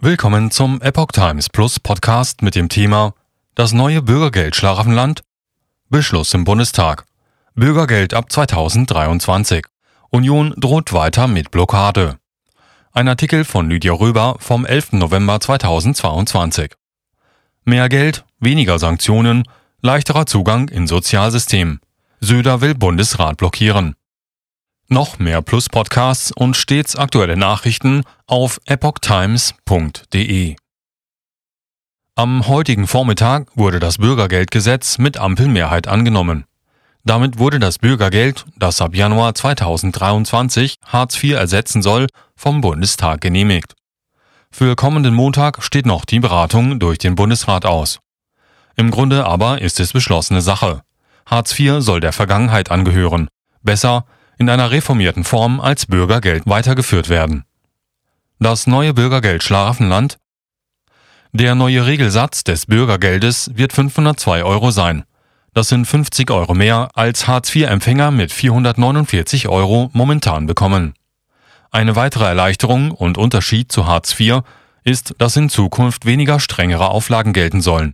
Willkommen zum Epoch Times Plus Podcast mit dem Thema Das neue Bürgergeld Schlaraffenland? Beschluss im Bundestag. Bürgergeld ab 2023. Union droht weiter mit Blockade. Ein Artikel von Lydia Röber vom 11. November 2022. Mehr Geld, weniger Sanktionen, leichterer Zugang in Sozialsystem. Söder will Bundesrat blockieren. Noch mehr Plus-Podcasts und stets aktuelle Nachrichten auf epochtimes.de. Am heutigen Vormittag wurde das Bürgergeldgesetz mit Ampelmehrheit angenommen. Damit wurde das Bürgergeld, das ab Januar 2023 Hartz IV ersetzen soll, vom Bundestag genehmigt. Für kommenden Montag steht noch die Beratung durch den Bundesrat aus. Im Grunde aber ist es beschlossene Sache. Hartz IV soll der Vergangenheit angehören. Besser, in einer reformierten Form als Bürgergeld weitergeführt werden. Das neue Bürgergeld Schlaraffenland Der neue Regelsatz des Bürgergeldes wird 502 Euro sein. Das sind 50 Euro mehr, als Hartz-IV-Empfänger mit 449 Euro momentan bekommen. Eine weitere Erleichterung und Unterschied zu Hartz IV ist, dass in Zukunft weniger strengere Auflagen gelten sollen.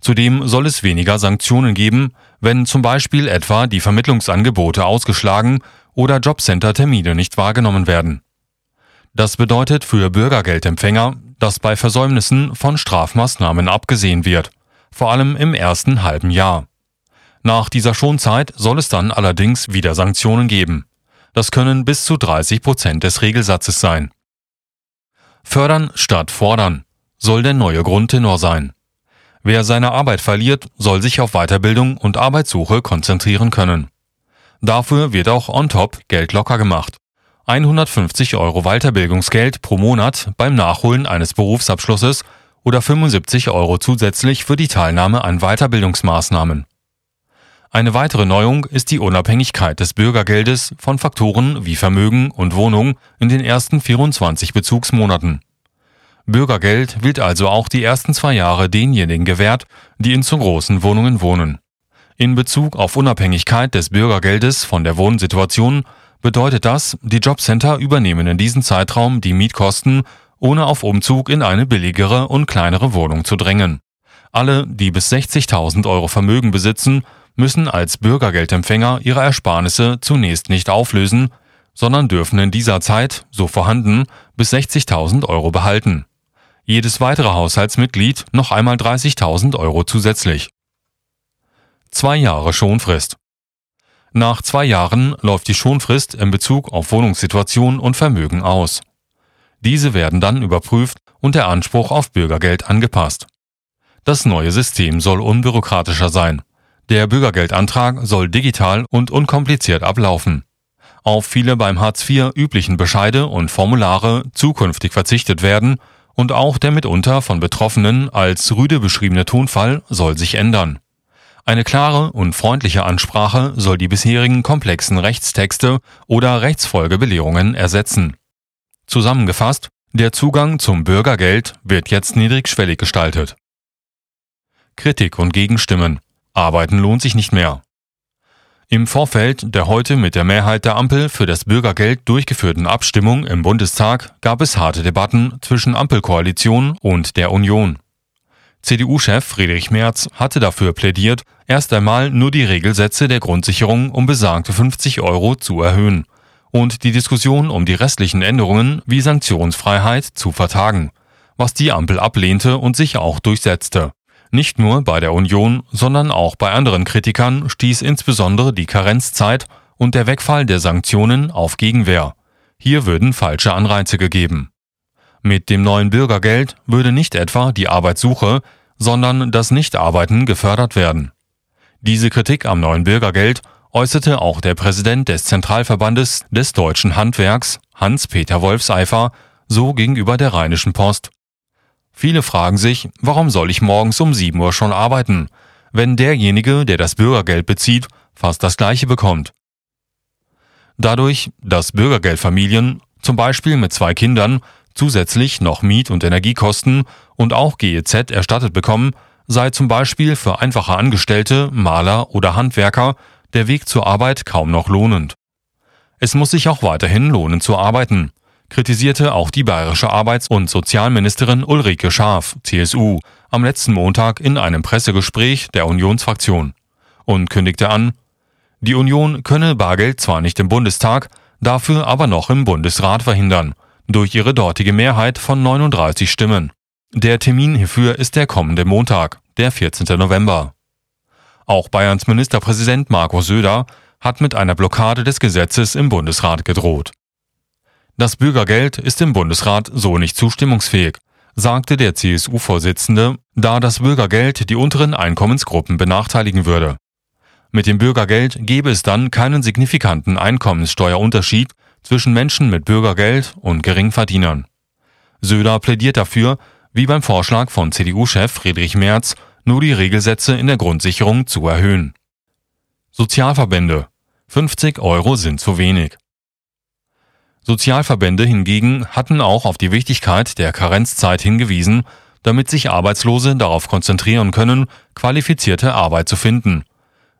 Zudem soll es weniger Sanktionen geben, wenn zum Beispiel etwa die Vermittlungsangebote ausgeschlagen oder Jobcenter-Termine nicht wahrgenommen werden. Das bedeutet für Bürgergeldempfänger, dass bei Versäumnissen von Strafmaßnahmen abgesehen wird, vor allem im ersten halben Jahr. Nach dieser Schonzeit soll es dann allerdings wieder Sanktionen geben. Das können bis zu 30 Prozent des Regelsatzes sein. Fördern statt fordern soll der neue Grundtenor sein. Wer seine Arbeit verliert, soll sich auf Weiterbildung und Arbeitssuche konzentrieren können. Dafür wird auch on top Geld locker gemacht. 150 Euro Weiterbildungsgeld pro Monat beim Nachholen eines Berufsabschlusses oder 75 Euro zusätzlich für die Teilnahme an Weiterbildungsmaßnahmen. Eine weitere Neuung ist die Unabhängigkeit des Bürgergeldes von Faktoren wie Vermögen und Wohnung in den ersten 24 Bezugsmonaten. Bürgergeld wird also auch die ersten zwei Jahre denjenigen gewährt, die in zu großen Wohnungen wohnen. In Bezug auf Unabhängigkeit des Bürgergeldes von der Wohnsituation bedeutet das, die Jobcenter übernehmen in diesem Zeitraum die Mietkosten, ohne auf Umzug in eine billigere und kleinere Wohnung zu drängen. Alle, die bis 60.000 Euro Vermögen besitzen, müssen als Bürgergeldempfänger ihre Ersparnisse zunächst nicht auflösen, sondern dürfen in dieser Zeit, so vorhanden, bis 60.000 Euro behalten. Jedes weitere Haushaltsmitglied noch einmal 30.000 Euro zusätzlich. Zwei Jahre Schonfrist. Nach zwei Jahren läuft die Schonfrist in Bezug auf Wohnungssituation und Vermögen aus. Diese werden dann überprüft und der Anspruch auf Bürgergeld angepasst. Das neue System soll unbürokratischer sein. Der Bürgergeldantrag soll digital und unkompliziert ablaufen. Auf viele beim Hartz IV üblichen Bescheide und Formulare zukünftig verzichtet werden und auch der mitunter von Betroffenen als rüde beschriebene Tonfall soll sich ändern. Eine klare und freundliche Ansprache soll die bisherigen komplexen Rechtstexte oder Rechtsfolgebelehrungen ersetzen. Zusammengefasst, der Zugang zum Bürgergeld wird jetzt niedrigschwellig gestaltet. Kritik und Gegenstimmen. Arbeiten lohnt sich nicht mehr. Im Vorfeld der heute mit der Mehrheit der Ampel für das Bürgergeld durchgeführten Abstimmung im Bundestag gab es harte Debatten zwischen Ampelkoalition und der Union. CDU-Chef Friedrich Merz hatte dafür plädiert, erst einmal nur die Regelsätze der Grundsicherung um besagte 50 Euro zu erhöhen und die Diskussion um die restlichen Änderungen wie Sanktionsfreiheit zu vertagen, was die Ampel ablehnte und sich auch durchsetzte. Nicht nur bei der Union, sondern auch bei anderen Kritikern stieß insbesondere die Karenzzeit und der Wegfall der Sanktionen auf Gegenwehr. Hier würden falsche Anreize gegeben. Mit dem neuen Bürgergeld würde nicht etwa die Arbeitssuche, sondern das Nichtarbeiten gefördert werden. Diese Kritik am neuen Bürgergeld äußerte auch der Präsident des Zentralverbandes des deutschen Handwerks, Hans-Peter Wolfseifer, so gegenüber der Rheinischen Post. Viele fragen sich, warum soll ich morgens um 7 Uhr schon arbeiten, wenn derjenige, der das Bürgergeld bezieht, fast das gleiche bekommt. Dadurch, dass Bürgergeldfamilien, zum Beispiel mit zwei Kindern, zusätzlich noch Miet- und Energiekosten und auch GEZ erstattet bekommen, sei zum Beispiel für einfache Angestellte, Maler oder Handwerker der Weg zur Arbeit kaum noch lohnend. Es muss sich auch weiterhin lohnen zu arbeiten. kritisierte auch die bayerische Arbeits- und Sozialministerin Ulrike Schaaf, CSU, am letzten Montag in einem Pressegespräch der Unionsfraktion und kündigte an, die Union könne Bargeld zwar nicht im Bundestag, dafür aber noch im Bundesrat verhindern, durch ihre dortige Mehrheit von 39 Stimmen. Der Termin hierfür ist der kommende Montag, der 14. November. Auch Bayerns Ministerpräsident Marco Söder hat mit einer Blockade des Gesetzes im Bundesrat gedroht. Das Bürgergeld ist im Bundesrat so nicht zustimmungsfähig, sagte der CSU-Vorsitzende, da das Bürgergeld die unteren Einkommensgruppen benachteiligen würde. Mit dem Bürgergeld gäbe es dann keinen signifikanten Einkommenssteuerunterschied zwischen Menschen mit Bürgergeld und Geringverdienern. Söder plädiert dafür, wie beim Vorschlag von CDU-Chef Friedrich Merz, nur die Regelsätze in der Grundsicherung zu erhöhen. Sozialverbände 50 Euro sind zu wenig. Sozialverbände hingegen hatten auch auf die Wichtigkeit der Karenzzeit hingewiesen, damit sich Arbeitslose darauf konzentrieren können, qualifizierte Arbeit zu finden,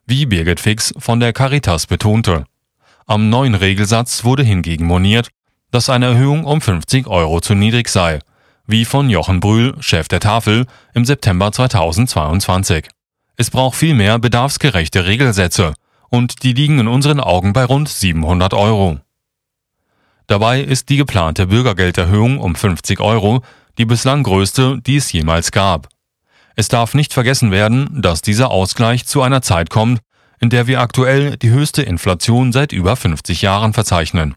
wie Birgit Fix von der Caritas betonte. Am neuen Regelsatz wurde hingegen moniert, dass eine Erhöhung um 50 Euro zu niedrig sei, wie von Jochen Brühl, Chef der Tafel, im September 2022. Es braucht vielmehr bedarfsgerechte Regelsätze und die liegen in unseren Augen bei rund 700 Euro. Dabei ist die geplante Bürgergelderhöhung um 50 Euro die bislang größte, die es jemals gab. Es darf nicht vergessen werden, dass dieser Ausgleich zu einer Zeit kommt, in der wir aktuell die höchste Inflation seit über 50 Jahren verzeichnen.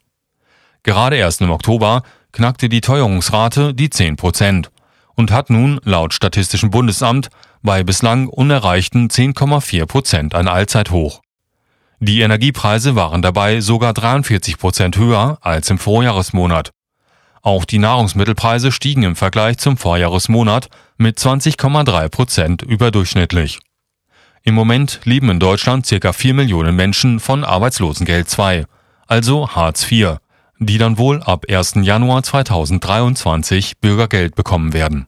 Gerade erst im Oktober knackte die Teuerungsrate die 10 Prozent und hat nun laut Statistischem Bundesamt bei bislang unerreichten 10,4 Prozent ein Allzeithoch. Die Energiepreise waren dabei sogar 43 Prozent höher als im Vorjahresmonat. Auch die Nahrungsmittelpreise stiegen im Vergleich zum Vorjahresmonat mit 20,3 Prozent überdurchschnittlich. Im Moment leben in Deutschland circa 4 Millionen Menschen von Arbeitslosengeld II, also Hartz IV, die dann wohl ab 1. Januar 2023 Bürgergeld bekommen werden